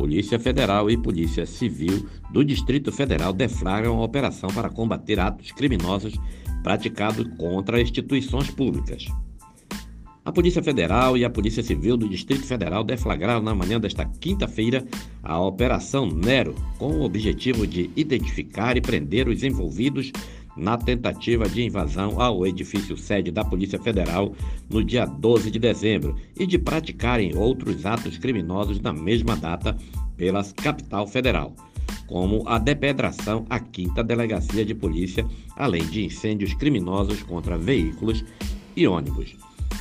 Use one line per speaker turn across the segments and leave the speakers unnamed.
Polícia Federal e Polícia Civil do Distrito Federal deflagram uma operação para combater atos criminosos praticados contra instituições públicas. A Polícia Federal e a Polícia Civil do Distrito Federal deflagraram na manhã desta quinta-feira a Operação Nero, com o objetivo de identificar e prender os envolvidos na tentativa de invasão ao edifício sede da Polícia Federal no dia 12 de dezembro e de praticarem outros atos criminosos na mesma data pela capital federal, como a depedração à quinta delegacia de polícia, além de incêndios criminosos contra veículos e ônibus.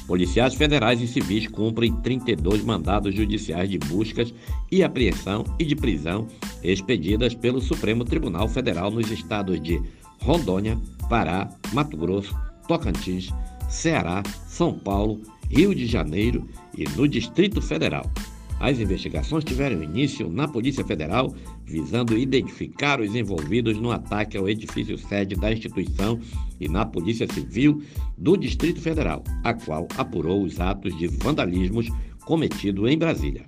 Policiais federais e civis cumprem 32 mandados judiciais de buscas e apreensão e de prisão expedidas pelo Supremo Tribunal Federal nos estados de Rondônia, Pará, Mato Grosso, Tocantins, Ceará, São Paulo, Rio de Janeiro e no Distrito Federal. As investigações tiveram início na Polícia Federal, visando identificar os envolvidos no ataque ao edifício sede da instituição e na Polícia Civil do Distrito Federal, a qual apurou os atos de vandalismos cometidos em Brasília.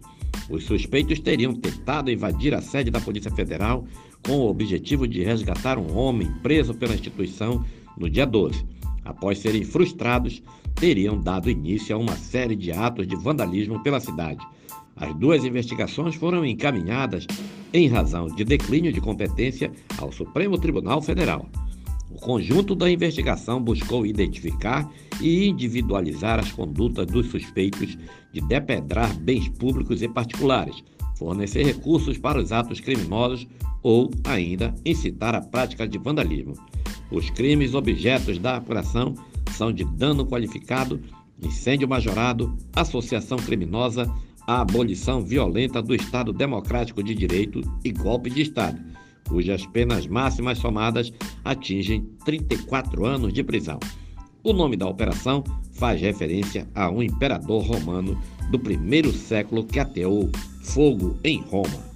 Os suspeitos teriam tentado invadir a sede da Polícia Federal com o objetivo de resgatar um homem preso pela instituição no dia 12. Após serem frustrados, teriam dado início a uma série de atos de vandalismo pela cidade. As duas investigações foram encaminhadas em razão de declínio de competência ao Supremo Tribunal Federal. O conjunto da investigação buscou identificar e individualizar as condutas dos suspeitos de depedrar bens públicos e particulares, fornecer recursos para os atos criminosos ou ainda incitar a prática de vandalismo. Os crimes objetos da apuração são de dano qualificado, incêndio majorado, associação criminosa, a abolição violenta do Estado Democrático de Direito e golpe de Estado, cujas penas máximas somadas atingem 34 anos de prisão. O nome da operação faz referência a um imperador romano do primeiro século que ateou fogo em Roma.